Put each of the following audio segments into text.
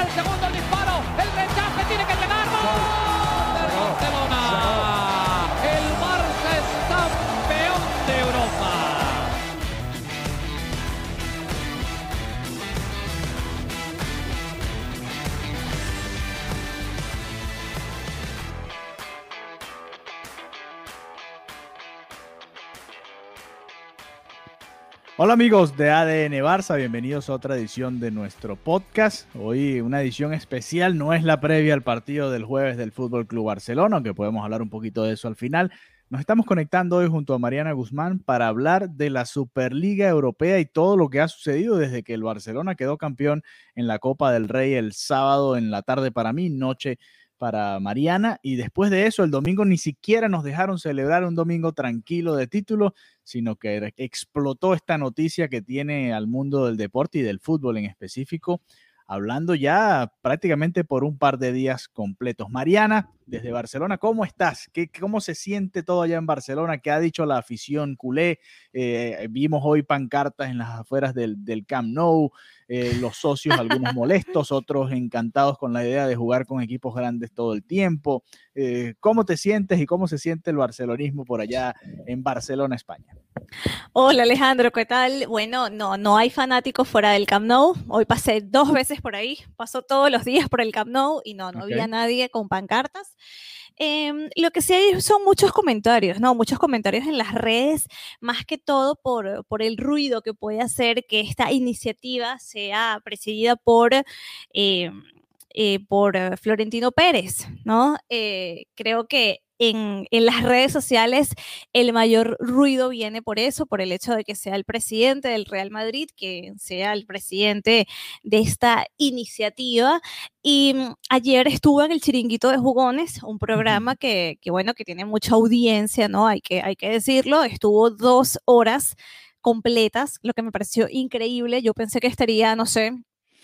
El segundo disparo, Hola amigos de ADN Barça, bienvenidos a otra edición de nuestro podcast. Hoy una edición especial, no es la previa al partido del jueves del Fútbol Club Barcelona, aunque podemos hablar un poquito de eso al final. Nos estamos conectando hoy junto a Mariana Guzmán para hablar de la Superliga Europea y todo lo que ha sucedido desde que el Barcelona quedó campeón en la Copa del Rey el sábado en la tarde para mí, noche para Mariana. Y después de eso, el domingo ni siquiera nos dejaron celebrar un domingo tranquilo de título, sino que explotó esta noticia que tiene al mundo del deporte y del fútbol en específico, hablando ya prácticamente por un par de días completos. Mariana, desde Barcelona, ¿cómo estás? ¿Qué, ¿Cómo se siente todo allá en Barcelona? ¿Qué ha dicho la afición culé? Eh, vimos hoy pancartas en las afueras del, del Camp Nou, eh, los socios, algunos molestos, otros encantados con la idea de jugar con equipos grandes todo el tiempo. Eh, ¿Cómo te sientes y cómo se siente el barcelonismo por allá en Barcelona, España? Hola Alejandro, ¿qué tal? Bueno, no, no hay fanáticos fuera del Camp Nou. Hoy pasé dos veces por ahí, paso todos los días por el Camp Nou y no, no había nadie con pancartas. Em, lo que sí hay son muchos comentarios, ¿no? Muchos comentarios en las redes, más que todo por, por el ruido que puede hacer que esta iniciativa sea presidida por, em, eh, por eh, Florentino Pérez, ¿no? Eh, creo que en, en las redes sociales el mayor ruido viene por eso, por el hecho de que sea el presidente del Real Madrid, que sea el presidente de esta iniciativa. Y mm, ayer estuvo en el Chiringuito de Jugones, un programa que, que, bueno, que tiene mucha audiencia, ¿no? Hay que, hay que decirlo. Estuvo dos horas completas, lo que me pareció increíble. Yo pensé que estaría, no sé,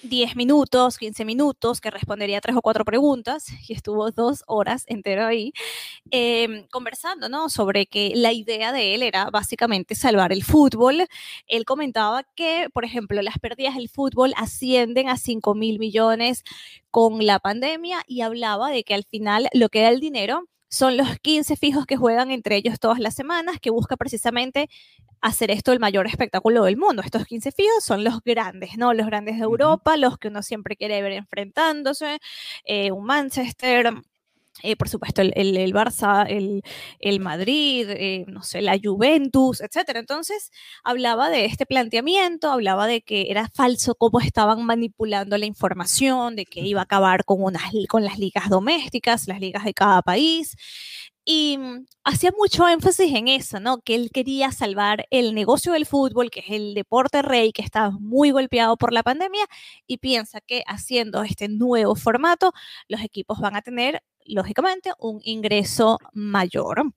10 minutos, 15 minutos, que respondería tres o cuatro preguntas, y estuvo dos horas entero ahí eh, conversando, ¿no? Sobre que la idea de él era básicamente salvar el fútbol. Él comentaba que, por ejemplo, las pérdidas del fútbol ascienden a 5 mil millones con la pandemia y hablaba de que al final lo que da el dinero son los 15 fijos que juegan entre ellos todas las semanas, que busca precisamente hacer esto el mayor espectáculo del mundo. Estos 15 fijos son los grandes, ¿no? Los grandes de Europa, los que uno siempre quiere ver enfrentándose, eh, un Manchester, eh, por supuesto, el, el, el Barça, el, el Madrid, eh, no sé, la Juventus, etcétera. Entonces, hablaba de este planteamiento, hablaba de que era falso cómo estaban manipulando la información, de que iba a acabar con, unas, con las ligas domésticas, las ligas de cada país. Y mm, hacía mucho énfasis en eso, ¿no? Que él quería salvar el negocio del fútbol, que es el deporte rey, que está muy golpeado por la pandemia, y piensa que haciendo este nuevo formato, los equipos van a tener lógicamente, un ingreso mayor.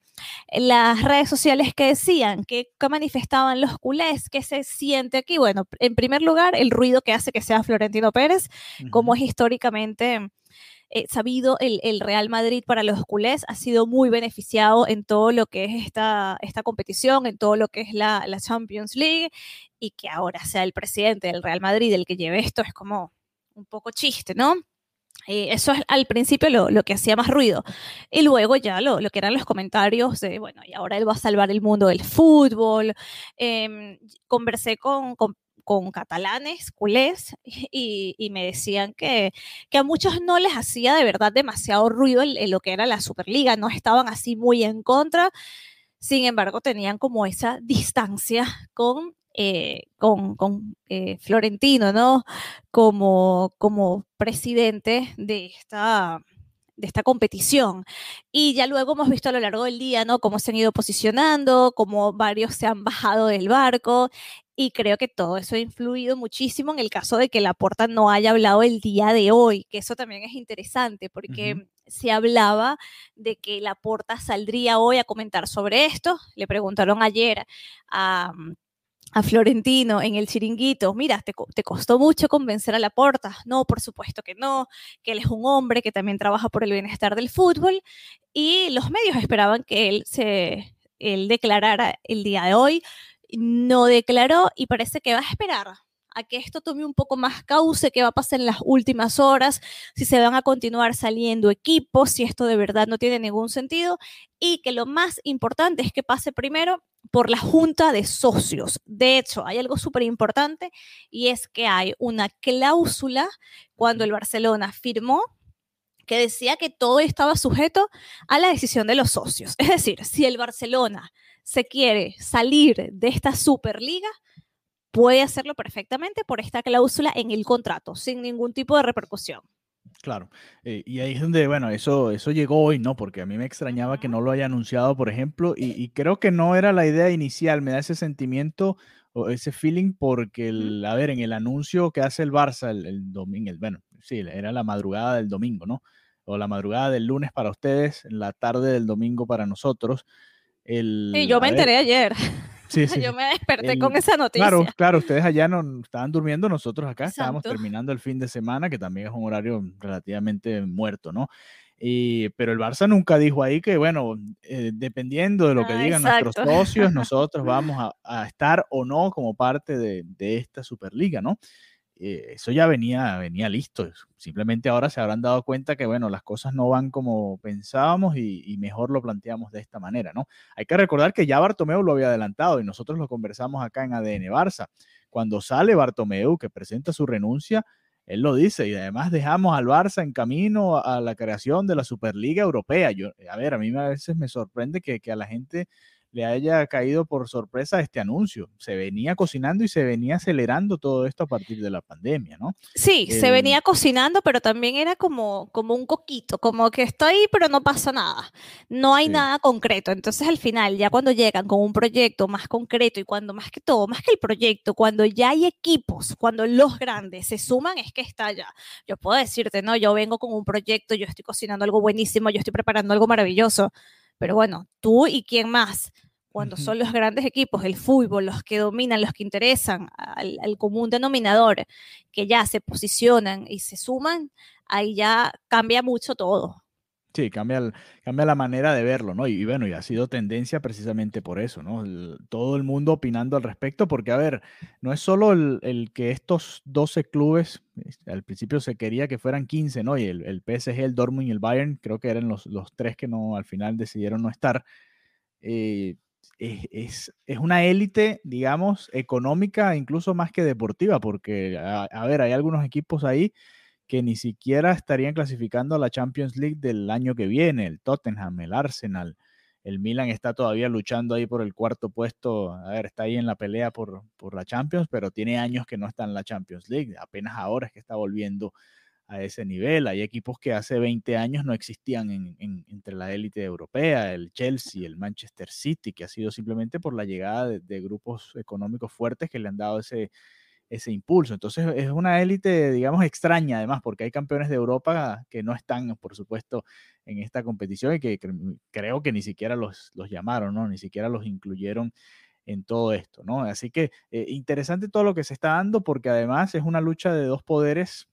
Las redes sociales que decían, que, que, manifestaban los culés, que se siente aquí, bueno, en primer lugar, el ruido que hace que sea Florentino Pérez, uh -huh. como es históricamente eh, sabido, el, el, Real Madrid para los culés ha sido muy beneficiado en todo lo que es esta, esta competición, en todo lo que es la, la Champions League, y que ahora sea el presidente del Real Madrid el que lleve esto es como un poco chiste, ¿no? Eh, eso es al principio lo, lo, que hacía más ruido. Y luego ya lo, lo, que eran los comentarios de, bueno, y ahora él va a salvar el mundo del fútbol. Eh, conversé con, con, catalanes, culés, y, me decían que, que, a muchos no les hacía de verdad demasiado ruido en lo que era la Superliga, no estaban así muy en contra Sin embargo, tenían como esa distancia con, eh, con, con eh, Florentino, ¿no? Como, como presidente de esta, de esta competición. Y ya luego hemos visto a lo largo del día, ¿no? Cómo se han ido posicionando, cómo varios se han bajado del barco. Y creo que todo eso ha influido muchísimo en el caso de que Laporta no haya hablado el día de hoy, que eso también es interesante porque se hablaba de que Laporta saldría hoy a comentar sobre esto. Le preguntaron ayer a a Florentino en el chiringuito, mira, te, te, costó mucho convencer a Laporta. No, por supuesto que no, que él es un hombre que también trabaja por el bienestar del fútbol y los medios esperaban que él se él declarara el día de hoy. No declaró y parece que va a esperar a que esto tome un poco más cauce, qué va a pasar en las últimas horas, si se van a continuar saliendo equipos, si esto de verdad no tiene ningún sentido y que lo más importante es que pase primero por la junta de socios. De hecho, hay algo súper importante y es que hay una cláusula cuando el Barcelona firmó que decía que todo estaba sujeto a la decisión de los socios. Es decir, si el Barcelona se quiere salir de esta Superliga, puede hacerlo perfectamente por esta cláusula en el contrato, sin ningún tipo de repercusión. Claro, eh, y ahí es donde, bueno, eso, eso llegó hoy, ¿no? Porque a mí me extrañaba que no lo haya anunciado, por ejemplo, y, creo que no era la idea inicial, me da ese sentimiento o ese feeling porque, el, a ver, en el anuncio que hace el Barça el, domingo, bueno, sí, era la madrugada del domingo, ¿no? O la madrugada del lunes para ustedes, la tarde del domingo para nosotros. El, sí, yo me enteré ayer. Yo me desperté con esa noticia. Claro, claro, ustedes allá no estaban durmiendo, nosotros acá estábamos terminando el fin de semana, que también es un horario relativamente muerto, ¿no? Y, pero el Barça nunca dijo ahí que, bueno, eh, dependiendo de lo que ah, digan nuestros socios, nosotros vamos a, a, estar o no como parte de, de esta Superliga, ¿no? Eh, eso ya venía, venía listo. Simplemente ahora se habrán dado cuenta que, bueno, las cosas no van como pensábamos y, mejor lo planteamos de esta manera, ¿no? Hay que recordar que ya Bartomeu lo había adelantado y nosotros lo conversamos acá en ADN Barça. Cuando sale Bartomeu, que presenta su renuncia, él lo dice y además dejamos al Barça en camino a la creación de la Superliga Europea. Yo, a ver, a mí a veces me sorprende que, que a la gente le haya caído por sorpresa este anuncio. Se venía cocinando y se venía acelerando todo esto a partir de la pandemia, ¿no? Sí, se venía cocinando, pero también era como, como un coquito, como que está ahí, pero no pasa nada. No hay nada concreto. Entonces, al final, ya cuando llegan con un proyecto más concreto y cuando más que todo, más que el proyecto, cuando ya hay equipos, cuando los grandes se suman, es que está ya. Yo puedo decirte, no, yo vengo con un proyecto, yo estoy cocinando algo buenísimo, yo estoy preparando algo maravilloso pero bueno, tú y quién más, cuando son los grandes equipos, el fútbol, los que dominan, los que interesan al, común denominador, que ya se posicionan y se suman, ahí ya cambia mucho todo. Sí, cambia, cambia la manera de verlo, ¿no? Y, bueno, y ha sido tendencia precisamente por eso, ¿no? todo el mundo opinando al respecto, porque a ver, no es solo el, que estos 12 clubes, al principio se quería que fueran 15, ¿no? Y el, el PSG, el Dortmund y el Bayern, creo que eran los, los tres que no, al final decidieron no estar. Eh, es, es, una élite, digamos, económica, incluso más que deportiva, porque, a ver, hay algunos equipos ahí que ni siquiera estarían clasificando a la Champions League del año que viene, el Tottenham, el Arsenal, el Milan está todavía luchando ahí por el cuarto puesto, a ver, está ahí en la pelea por, por la Champions, pero tiene años que no está en la Champions League, apenas ahora es que está volviendo a ese nivel. Hay equipos que hace 20 años no existían entre la élite europea, el Chelsea, el Manchester City, que ha sido simplemente por la llegada de grupos económicos fuertes que le han dado ese, ese impulso. Entonces es una élite, digamos, extraña además, porque hay campeones de Europa que no están, por supuesto, en esta competición y que creo que ni siquiera los, los llamaron, ¿no? Ni siquiera los incluyeron en todo esto, ¿no? Así que eh, interesante todo lo que se está dando porque además es una lucha de dos poderes.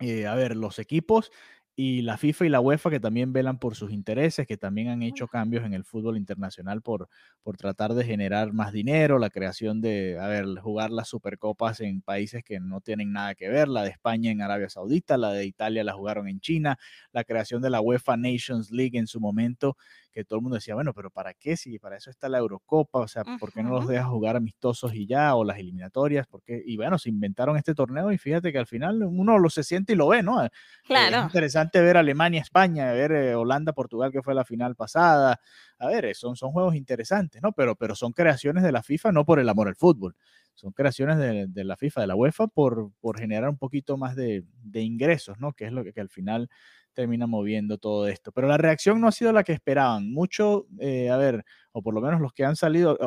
Eh, a ver, los equipos y la FIFA y la UEFA que también velan por sus intereses, que también han hecho cambios en el fútbol internacional por, por tratar de generar más dinero, la creación de, a ver, jugar las supercopas en países que no tienen nada que ver, la de España en Arabia Saudita, la de Italia la jugaron en China, la creación de la UEFA Nations League en su momento, que todo el mundo decía, bueno, pero ¿para qué? Si para eso está la Eurocopa, o sea, ¿por qué no los dejas jugar amistosos y ya, o las eliminatorias? porque Y bueno, se inventaron este torneo y fíjate que al final uno lo se siente y lo ve, ¿no? Claro. es interesante ver Alemania, España, ver eh, Holanda, Portugal, que fue la final pasada. A ver, eh, son, son juegos interesantes, ¿no? Pero, pero son creaciones de la FIFA, no por el amor al fútbol son creaciones de, la FIFA, de la UEFA, por, por generar un poquito más de, ingresos, ¿no? Que es lo que, al final termina moviendo todo esto. Pero la reacción no ha sido la que esperaban. Mucho, eh, a ver, o por lo menos los que han salido,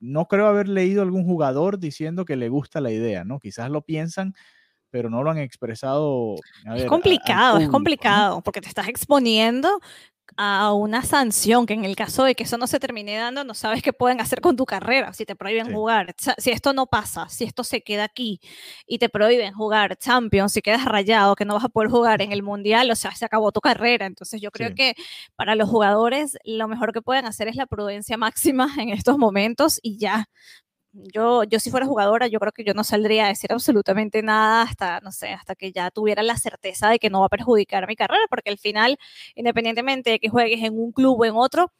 no creo haber leído algún jugador diciendo que le gusta la idea, ¿no? Quizás lo piensan, pero no lo han expresado. es complicado, es complicado, porque te estás exponiendo a una sanción, que en el caso de que eso no se termine dando, no sabes qué pueden hacer con tu carrera, si te prohíben jugar, si esto no pasa, si esto se queda aquí y te prohíben jugar Champions, si quedas rayado, que no vas a poder jugar en el Mundial, o sea, se acabó tu carrera. Entonces yo creo que para los jugadores lo mejor que pueden hacer es la prudencia máxima en estos momentos y ya, yo, yo si fuera jugadora, yo creo que yo no saldría a decir absolutamente nada hasta, no sé, hasta que ya tuviera la certeza de que no va a perjudicar mi carrera, porque al final, independientemente de que juegues en un club o en otro,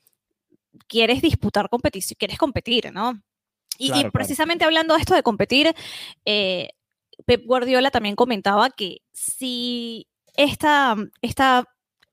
quieres disputar competición, quieres competir, ¿no? Y, precisamente hablando de esto de competir, eh, Pep Guardiola también comentaba que si esta, esta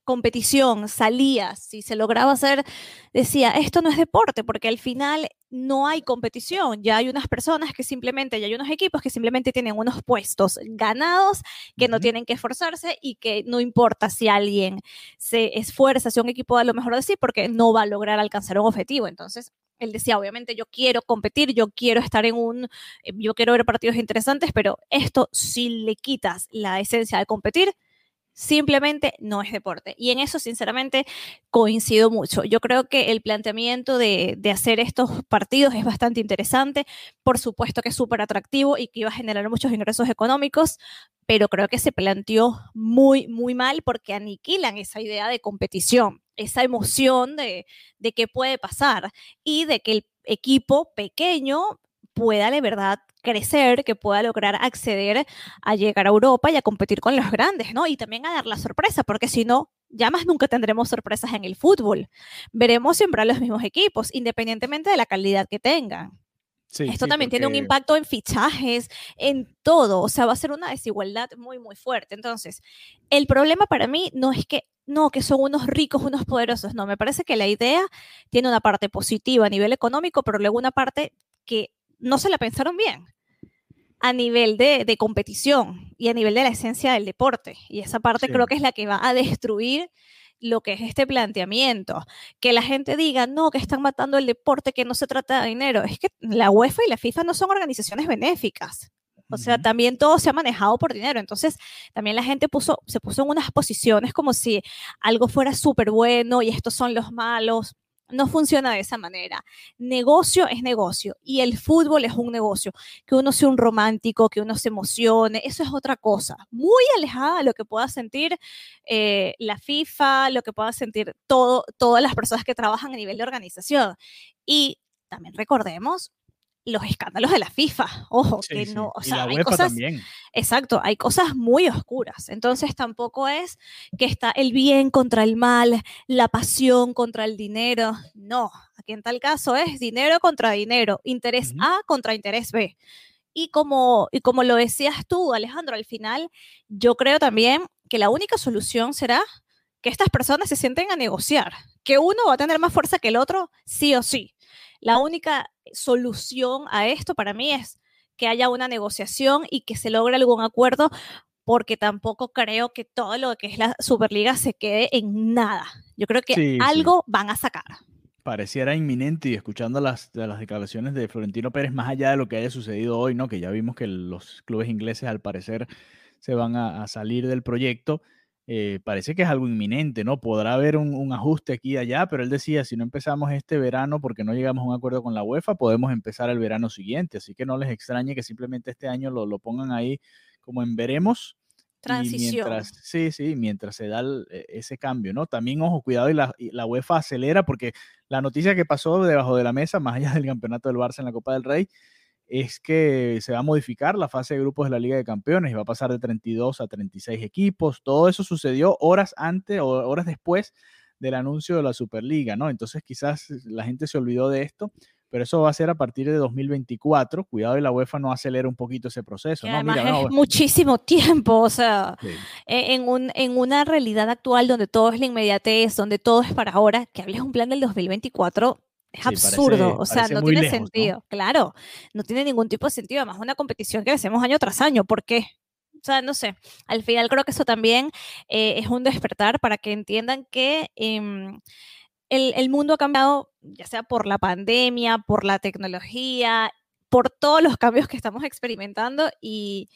competición salía, si se lograba hacer, decía, esto no es deporte, porque al final no hay competición, ya hay unas personas que simplemente, ya hay unos equipos que simplemente tienen unos puestos ganados, que no tienen que esforzarse y que no importa si alguien se esfuerza, si un equipo da lo mejor de sí, porque no va a lograr alcanzar un objetivo. Entonces, él decía, obviamente yo quiero competir, yo quiero estar en un, eh, yo quiero ver partidos interesantes, pero esto si le quitas la esencia de competir, simplemente no es deporte. Y en eso, sinceramente, coincido mucho. Yo creo que el planteamiento de, hacer estos partidos es bastante interesante. Por supuesto que es súper atractivo y que iba a generar muchos ingresos económicos, pero creo que se planteó muy, muy mal porque aniquilan esa idea de competición, esa emoción de, de qué puede pasar y de que el equipo pequeño pueda de verdad crecer, que pueda lograr acceder a llegar a Europa y a competir con los grandes, ¿no? Y también a dar la sorpresa, porque si no, ya más nunca tendremos sorpresas en el fútbol. Veremos siempre a los mismos equipos, independientemente de la calidad que tengan. Esto también tiene un impacto en fichajes, en todo, o sea, va a ser una desigualdad muy, muy fuerte. Entonces, el problema para mí no es que, no, que son unos ricos, unos poderosos, no, me parece que la idea tiene una parte positiva a nivel económico, pero luego una parte que no se la pensaron bien a nivel de, competición y a nivel de la esencia del deporte. Y esa parte creo que es la que va a destruir lo que es este planteamiento. Que la gente diga, no, que están matando el deporte, que no se trata de dinero. Es que la UEFA y la FIFA no son organizaciones benéficas. O sea, también todo se ha manejado por dinero. Entonces, también la gente puso, se puso en unas posiciones como si algo fuera súper bueno y estos son los malos no funciona de esa manera. Negocio es negocio y el fútbol es un negocio. Que uno sea un romántico, que uno se emocione, eso es otra cosa, muy alejada de lo que pueda sentir eh, la FIFA, lo que pueda sentir todo, todas las personas que trabajan a nivel de organización. Y también recordemos los escándalos de la FIFA. Ojo, que no, o sea, hay cosas, exacto, hay cosas muy oscuras. Entonces tampoco es que está el bien contra el mal, la pasión contra el dinero. No, aquí en tal caso es dinero contra dinero, interés A contra interés B. Y como, y como lo decías tú, Alejandro, al final yo creo también que la única solución será que estas personas se sienten a negociar, que uno va a tener más fuerza que el otro, sí o sí. La única solución a esto para mí es que haya una negociación y que se logre algún acuerdo, porque tampoco creo que todo lo que es la Superliga se quede en nada. Yo creo que algo van a sacar. Pareciera inminente y escuchando las, las declaraciones de Florentino Pérez, más allá de lo que haya sucedido hoy, ¿no? que ya vimos que los clubes ingleses al parecer se van a salir del proyecto, eh, parece que es algo inminente, ¿no? Podrá haber un, ajuste aquí y allá, pero él decía, si no empezamos este verano porque no llegamos a un acuerdo con la UEFA, podemos empezar el verano siguiente, así que no les extrañe que simplemente este año lo, pongan ahí como en veremos. Transición. Mientras, sí, sí, mientras se da e, ese cambio, ¿no? También, ojo, cuidado, y la, y la UEFA acelera porque la noticia que pasó debajo de la mesa, más allá del campeonato del Barça en la Copa del Rey, es que se va a modificar la fase de grupos de la Liga de Campeones y va a pasar de 32 a 36 equipos. Todo eso sucedió horas antes o horas después del anuncio de la Superliga, ¿no? Entonces quizás la gente se olvidó de esto, pero eso va a ser a partir de 2024. Cuidado y la UEFA no acelera un poquito ese proceso. Además Mira, es no, muchísimo tiempo, o sea, sí. e- en, un, en una realidad actual donde todo es la inmediatez, donde todo es para ahora, que hables un plan del 2024 es Sí, parece- absurdo, o sea, parece no tiene lejos, ¿no? sentido, claro, no tiene ningún tipo de sentido, además una competición que hacemos año tras año, ¿por qué? O sea, no sé, al final creo que eso también eh, es un despertar para que entiendan que em, el, el mundo ha cambiado, ya sea por la pandemia, por la tecnología, por todos los cambios que estamos experimentando y,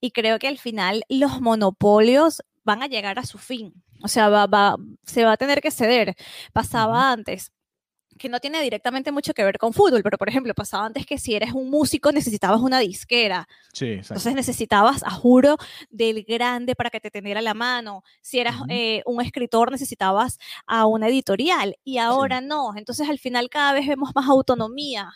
y creo que al final los monopolios van a llegar a su fin. O sea, va, va- se va a tener que ceder. Pasaba antes que no tiene directamente mucho que ver con fútbol, pero por ejemplo, pasaba antes que si eres un músico necesitabas una disquera, Sí, exacto. entonces necesitabas, a juro, del grande para que te tendiera la mano. Si eras Ujú. eh, un escritor, necesitabas a una editorial y ahora no. Entonces al final cada vez vemos más autonomía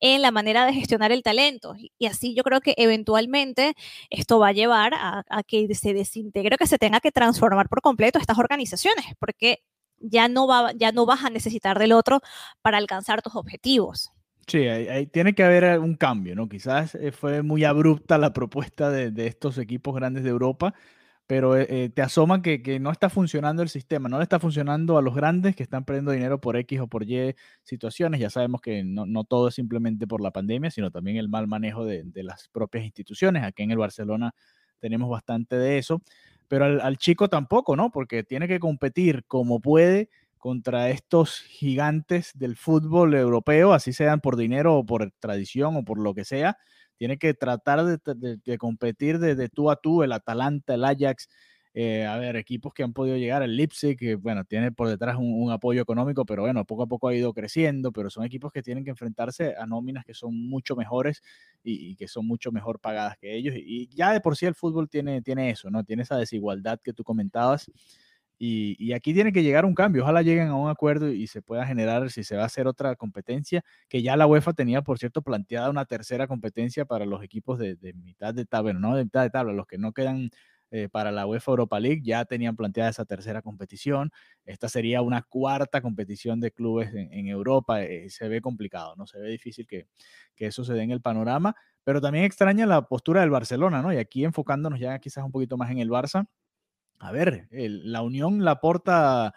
en la manera de gestionar el talento. Y- Y así yo creo que eventualmente esto va a llevar a, a que se desintegre, que se tenga que transformar por completo estas organizaciones, porque ya no, va, ya no vas a necesitar del otro para alcanzar tus objetivos. Sí, ahí- tiene que haber un cambio, ¿no? Quizás eh, fue muy abrupta la propuesta de, de estos equipos grandes de Europa, pero eh, eh, te asoma que, que no está funcionando el sistema, no le está funcionando a los grandes que están perdiendo dinero por X o por Y situaciones. Ya sabemos que no, no todo es simplemente por la pandemia, sino también el mal manejo de, de las propias instituciones. Aquí en el Barcelona tenemos bastante de eso, pero al, chico tampoco, ¿no? Porque tiene que competir como puede contra estos gigantes del fútbol europeo, así sean por dinero o por tradición o por lo que sea, tiene que tratar de, competir de tú a tú, el Atalanta, el Ajax, eh, a ver, equipos que han podido llegar, el Leipzig, que bueno, tiene por detrás un, un apoyo económico, pero bueno, poco a poco ha ido creciendo, pero son equipos que tienen que enfrentarse a nóminas que son mucho mejores y, y que son mucho mejor pagadas que ellos, y, y ya de por sí el fútbol tiene, tiene eso, ¿no? Tiene esa desigualdad que tú comentabas. Y, y aquí tiene que llegar un cambio. Ojalá lleguen a un acuerdo y se pueda generar, si se va a hacer otra competencia, que ya la UEFA tenía, por cierto, planteada una tercera competencia para los equipos de, de mitad de tabla, no de mitad de tabla, los que no quedan eh, para la UEFA Europa League ya tenían planteada esa tercera competición. Esta sería una cuarta competición de clubes en, en Europa. eh, se ve complicado, ¿no? Se ve difícil que, que eso se dé en el panorama, pero también extraña la postura del Barcelona, ¿no? Y aquí enfocándonos ya quizás un poquito más en el Barça. A ver, el- la unión la aporta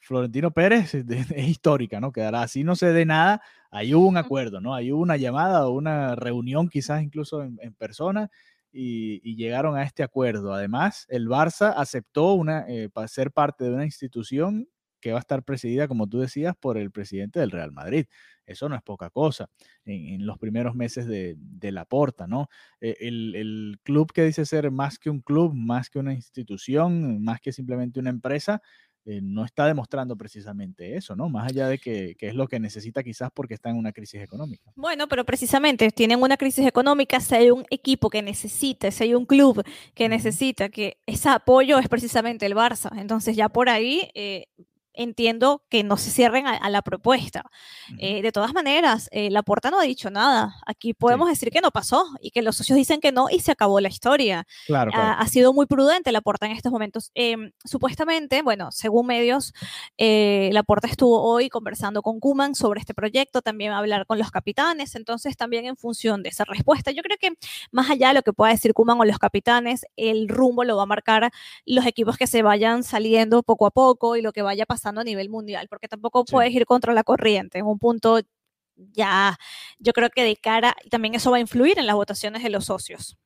Florentino Pérez es, es histórica, ¿no? Quedará así, no se dé nada. Ahí hubo un acuerdo, ¿no? Ahí hubo una llamada o una reunión, quizás incluso en, en persona, y, llegaron a este acuerdo. Además, el Barça aceptó una, eh, ser parte de una institución que va a estar presidida, como tú decías, por el presidente del Real Madrid. Eso no es poca cosa en, en los primeros meses de, de la porta, ¿no? Eh, el, el club que dice ser más que un club, más que una institución, más que simplemente una empresa, eh, no está demostrando precisamente eso, ¿no? Más allá de que, que es lo que necesita quizás porque está en una crisis económica. Bueno, pero precisamente tienen una crisis económica, si hay un equipo que necesita, si hay un club que necesita, que ese apoyo es precisamente el Barça. Entonces ya por ahí eh, entiendo que no se cierren a, a la propuesta. Eh, de todas maneras, eh, la Porta no ha dicho nada. Aquí podemos decir que no pasó y que los socios dicen que no y se acabó la historia. Claro, ha, claro. ha sido muy prudente la Porta en estos momentos. Em, supuestamente, bueno, según medios, eh, la Porta estuvo hoy conversando con Kuman sobre este proyecto, también va a hablar con los capitanes, entonces también en función de esa respuesta, yo creo que más allá de lo que pueda decir Kuman o los capitanes, el rumbo lo va a marcar los equipos que se vayan saliendo poco a poco y lo que vaya pasando a nivel mundial, porque tampoco Sí. puedes ir contra la corriente. En un punto ya, yo creo que de cara, y también eso va a influir en las votaciones de los socios.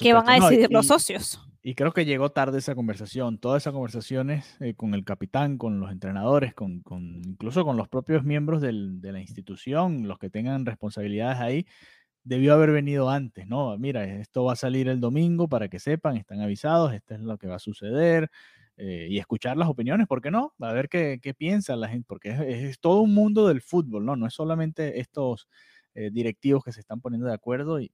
¿Qué van a supuesto. No, decidir y- los socios? Y creo que llegó tarde esa conversación, todas esas conversaciones eh, con el capitán, con los entrenadores, con, con- incluso con los propios miembros del- de la institución, los que tengan responsabilidades ahí, debió haber venido antes, ¿no? Mira, esto va a salir el domingo para que sepan, están avisados, esto es lo que va a suceder, eh, y escuchar las opiniones, ¿por qué no? A ver qué, qué piensa la gente, porque es, todo un mundo del fútbol, ¿no? No es solamente estos eh, directivos que se están poniendo de acuerdo y,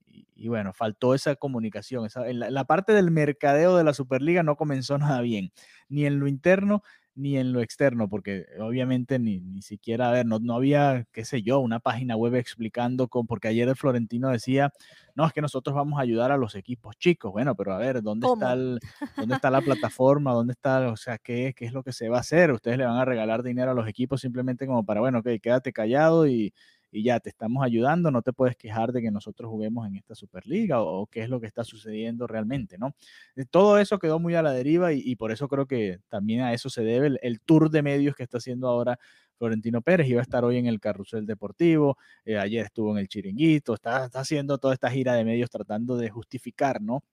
bueno, faltó esa comunicación. Esa, la parte del mercadeo de la Superliga no comenzó nada bien, ni en lo interno ni en lo externo, porque obviamente ni, ni siquiera, a ver, no, no había, qué sé yo, una página web explicando, con, porque ayer el Florentino decía, no, es que nosotros vamos a ayudar a los equipos chicos. Bueno, pero a ver, ¿dónde, está, el, ¿dónde está la plataforma? ¿Dónde está, o sea, qué, qué es lo que se va a hacer? Ustedes le van a regalar dinero a los equipos simplemente como para, bueno, ok, quédate callado y y ya te estamos ayudando, no te puedes quejar de que nosotros juguemos en esta Superliga o, qué es lo que está sucediendo realmente, ¿no? Eh, todo eso quedó muy a la deriva y, por eso creo que también a eso se debe el, tour de medios que está haciendo ahora Florentino Pérez. Iba a estar hoy en el Carrusel Deportivo, eh, ayer estuvo en el Chiringuito, está, está haciendo toda esta gira de medios tratando de justificar, ¿no?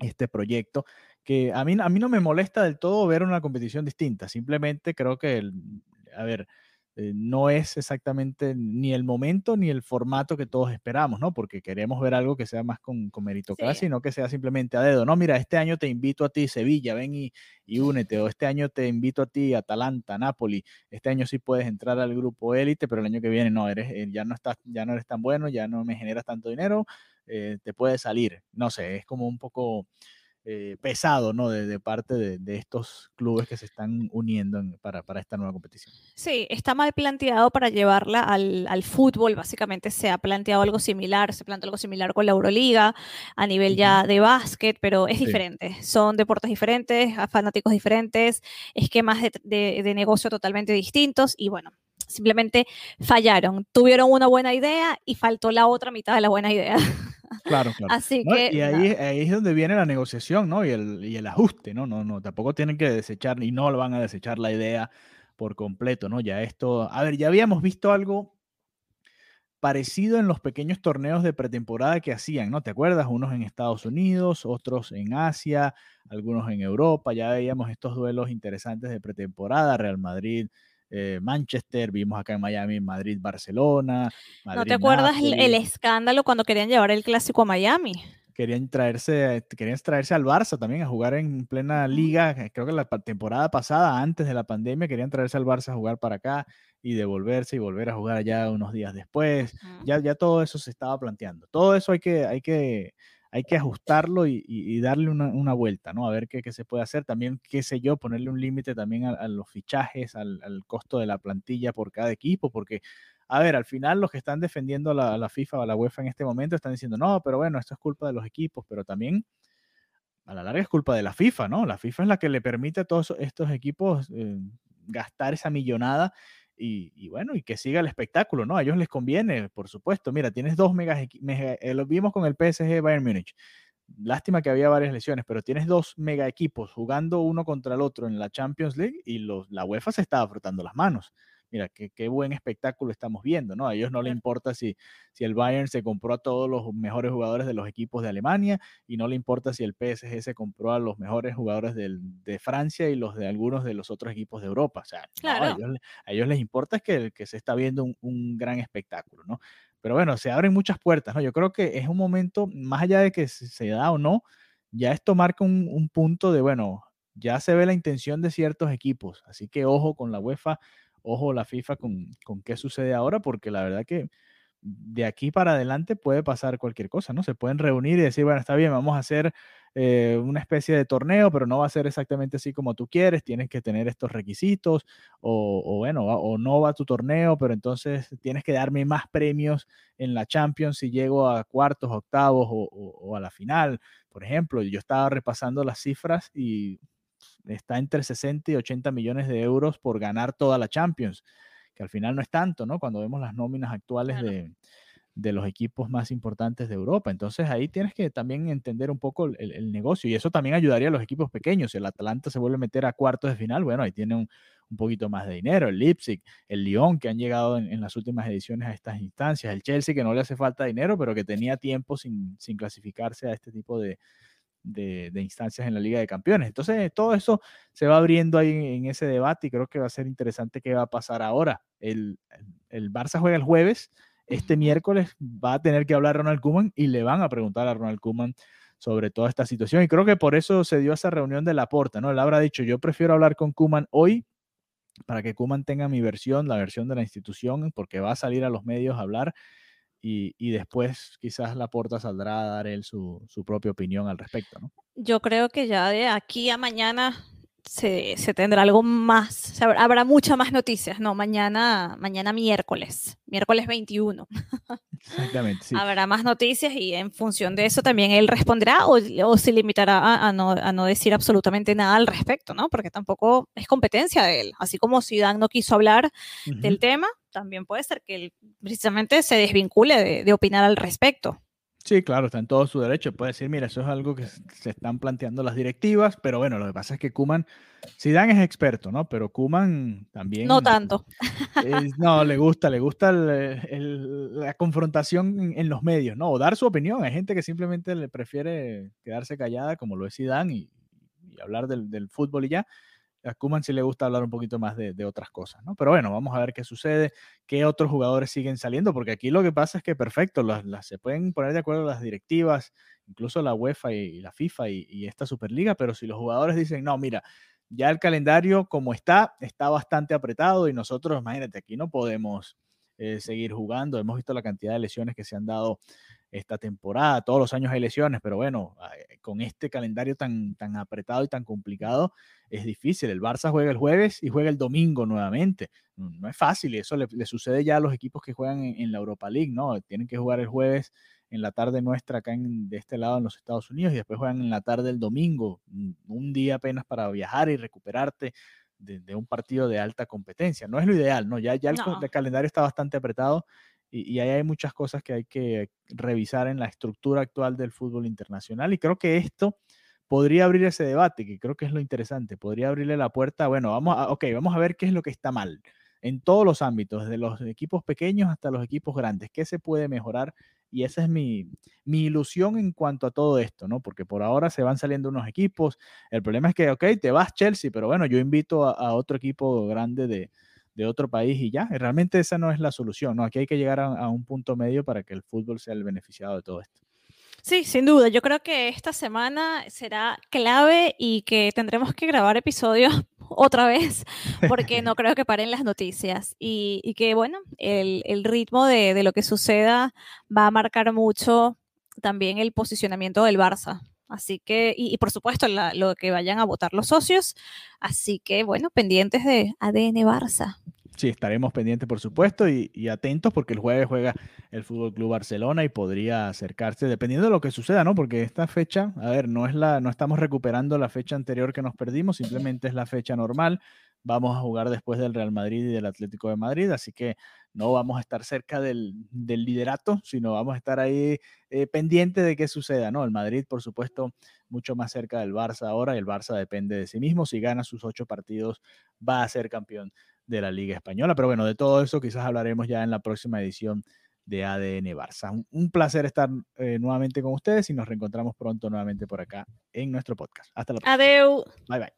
Este proyecto que a mí, a mí no me molesta del todo ver una competición distinta, simplemente creo que, el, a ver, eh, no es exactamente ni el momento ni el formato que todos esperamos, ¿no? Porque queremos ver algo que sea más con, con meritocracia y no que sea simplemente a dedo. No, mira, este año te invito a ti, Sevilla, ven y, y, únete. O este año te invito a ti, Atalanta, Napoli. Este año sí puedes entrar al grupo élite, pero el año que viene no, eres, eh, ya, no estás, ya no eres tan bueno, ya no me generas tanto dinero, eh, te puedes salir. No sé, es como un poco eh, pesado, ¿no? De, parte de, estos clubes que se están uniendo para, esta nueva competición. Sí, está mal planteado para llevarla al, fútbol. Básicamente se ha planteado algo similar, se planteó algo similar con la Euroliga a nivel ya de básquet, pero es diferente. Son deportes diferentes, fanáticos diferentes, esquemas de, de negocio totalmente distintos y bueno, simplemente fallaron. Tuvieron una buena idea y faltó la otra mitad de la buena idea. Claro, claro. Así que. Y ahí, ahí, es donde viene la negociación, ¿no? Y el, y el ajuste, ¿no? No, no, tampoco tienen que desechar, y no lo van a desechar la idea por completo, ¿no? Ya esto. A ver, ya habíamos visto algo parecido en los pequeños torneos de pretemporada que hacían, ¿no? ¿Te acuerdas? Unos en Estados Unidos, otros en Asia, algunos en Europa. Ya veíamos estos duelos interesantes de pretemporada, Real Madrid eh, Manchester, vimos acá en Miami, Madrid, Barcelona. ¿No te acuerdas el, escándalo cuando querían llevar el clásico a Miami? Querían traerse, querían traerse al Barça también a jugar en plena liga. Creo que la temporada pasada, antes de la pandemia, querían traerse al Barça a jugar para acá y devolverse y volver a jugar allá unos días después. ya, ya todo eso se estaba planteando. Todo eso hay que, hay que hay que ajustarlo y, darle una, vuelta, ¿no? A ver qué, se puede hacer. También, qué sé yo, ponerle un límite también a, los fichajes, al, costo de la plantilla por cada equipo, porque, a ver, al final los que están defendiendo a la, FIFA o a la UEFA en este momento están diciendo, no, pero bueno, esto es culpa de los equipos, pero también a la larga es culpa de la FIFA, ¿no? La FIFA es la que le permite a todos estos equipos eh, gastar esa millonada y, bueno, y que siga el espectáculo, ¿no? A ellos les conviene, por supuesto. Mira, tienes dos megas, eh, lo vimos con el PSG Bayern Múnich. Lástima que había varias lesiones, pero tienes dos mega equipos jugando uno contra el otro en la Champions League y la UEFA se estaba frotando las manos mira, qué, qué, buen espectáculo estamos viendo, ¿no? A ellos no les importa si, si el Bayern se compró a todos los mejores jugadores de los equipos de Alemania y no le importa si el PSG se compró a los mejores jugadores de Francia y los de algunos de los otros equipos de Europa. O sea, a, ellos, les importa que, que se está viendo un, gran espectáculo, ¿no? Pero bueno, se abren muchas puertas, ¿no? Yo creo que es un momento, más allá de que se, da o no, ya esto marca un, un punto de, bueno, ya se ve la intención de ciertos equipos, así que ojo con la UEFA, ojo la FIFA con, con qué sucede ahora, porque la verdad que de aquí para adelante puede pasar cualquier cosa, ¿no? Se pueden reunir y decir, bueno, está bien, vamos a hacer eh, una especie de torneo, pero no va a ser exactamente así como tú quieres, tienes que tener estos requisitos, o, bueno, o no va tu torneo, pero entonces tienes que darme más premios en la Champions si llego a cuartos, octavos o, o a la final. Por ejemplo, yo estaba repasando las cifras y está entre 60 y 80 millones de euros por ganar toda la Champions, que al final no es tanto, ¿no? Cuando vemos las nóminas actuales de, los equipos más importantes de Europa. Entonces ahí tienes que también entender un poco el, negocio y eso también ayudaría a los equipos pequeños. Si el Atalanta se vuelve a meter a cuartos de final, bueno, ahí tiene un, poquito más de dinero. El Leipzig, el Lyon, que han llegado en, las últimas ediciones a estas instancias. El Chelsea, que no le hace falta dinero, pero que tenía tiempo sin clasificarse a este tipo de, de, instancias en la Liga de Campeones. Entonces, todo eso se va abriendo ahí en, ese debate y creo que va a ser interesante qué va a pasar ahora. El, el Barça juega el jueves, este miércoles va a tener que hablar Ronald Koeman y le van a preguntar a Ronald Koeman sobre toda esta situación. Y creo que por eso se dio esa reunión de la porta, ¿no? Él habrá dicho, yo prefiero hablar con Kuman hoy para que Kuman tenga mi versión, la versión de la institución, porque va a salir a los medios a hablar y, después quizás la porta saldrá a dar él su, propia opinión al respecto, ¿no? Yo creo que ya de aquí a mañana se, se tendrá algo más, habrá, muchas más noticias, no, mañana, mañana miércoles, miércoles 21. Exactamente, sí. Habrá más noticias y en función de eso también él responderá o, o se limitará a, a no, a no decir absolutamente nada al respecto, ¿no? Porque tampoco es competencia de él. Así como Zidane no quiso hablar del tema, también puede ser que él precisamente se desvincule de, de opinar al respecto. Sí, claro, está en todo su derecho. Puede decir, mira, eso es algo que se están planteando las directivas, pero bueno, lo que pasa es que Kuman, Zidane es experto, ¿no? Pero Kuman también... No tanto. no, le gusta, le gusta el- el- la confrontación en, en los medios, ¿no? O dar su opinión. Hay gente que simplemente le prefiere quedarse callada, como lo es Zidane, y, y hablar del, del fútbol y ya. A Koeman sí le gusta hablar un poquito más de, de otras cosas, ¿no? Pero bueno, vamos a ver qué sucede, qué otros jugadores siguen saliendo, porque aquí lo que pasa es que perfecto, las, las- se pueden poner de acuerdo las directivas, incluso la UEFA y, y la FIFA y, y esta Superliga, pero si los jugadores dicen, no, mira, ya el calendario como está, está bastante apretado y nosotros, imagínate, aquí no podemos eh, seguir jugando. Hemos visto la cantidad de lesiones que se han dado esta temporada. Todos los años hay lesiones, pero bueno, eh, con este calendario tan, tan apretado y tan complicado, es difícil. El Barça juega el jueves y juega el domingo nuevamente. No, es fácil y eso le, le sucede ya a los equipos que juegan en, en la Europa League, ¿no? Tienen que jugar el jueves en la tarde nuestra acá en, de este lado en los Estados Unidos y después juegan en la tarde el domingo, un, un día apenas para viajar y recuperarte de, de, un partido de alta competencia. No es lo ideal, ¿no? Ya, ya el, No. el calendario está bastante apretado y, y ahí hay muchas cosas que hay que revisar en la estructura actual del fútbol internacional y creo que esto podría abrir ese debate, que creo que es lo interesante, podría abrirle la puerta, bueno, vamos a, ok, vamos a ver qué es lo que está mal en todos los ámbitos, desde los equipos pequeños hasta los equipos grandes, qué se puede mejorar y esa es mi, mi ilusión en cuanto a todo esto, ¿no? Porque por ahora se van saliendo unos equipos, el problema es que, ok, te vas Chelsea, pero bueno, yo invito a, a otro equipo grande de, de otro país y ya, realmente esa no es la solución, ¿no? Aquí hay que llegar a, un punto medio para que el fútbol sea el beneficiado de todo esto. Sí, sin duda. Yo creo que esta semana será clave y que tendremos que grabar episodios otra vez porque no creo que paren las noticias y, y que, bueno, el, el ritmo de, de, lo que suceda va a marcar mucho también el posicionamiento del Barça. Así que, y, por supuesto, la, lo que vayan a votar los socios. Así que, bueno, pendientes de ADN Barça. Sí, estaremos pendientes, por supuesto, y, y, atentos porque el jueves juega el Fútbol Club Barcelona y podría acercarse, dependiendo de lo que suceda, ¿no? Porque esta fecha, a ver, no es la, no estamos recuperando la fecha anterior que nos perdimos, simplemente es la fecha normal. Vamos a jugar después del Real Madrid y del Atlético de Madrid, así que no vamos a estar cerca del, del liderato, sino vamos a estar ahí eh, pendiente de qué suceda, ¿no? El Madrid, por supuesto, mucho más cerca del Barça ahora, y el Barça depende de sí mismo. Si gana sus ocho partidos, va a ser campeón de la Liga Española. Pero bueno, de todo eso quizás hablaremos ya en la próxima edición de ADN Barça. Un, un placer estar eh, nuevamente con ustedes y nos reencontramos pronto nuevamente por acá en nuestro podcast. Hasta la próxima. Adeu. Bye bye.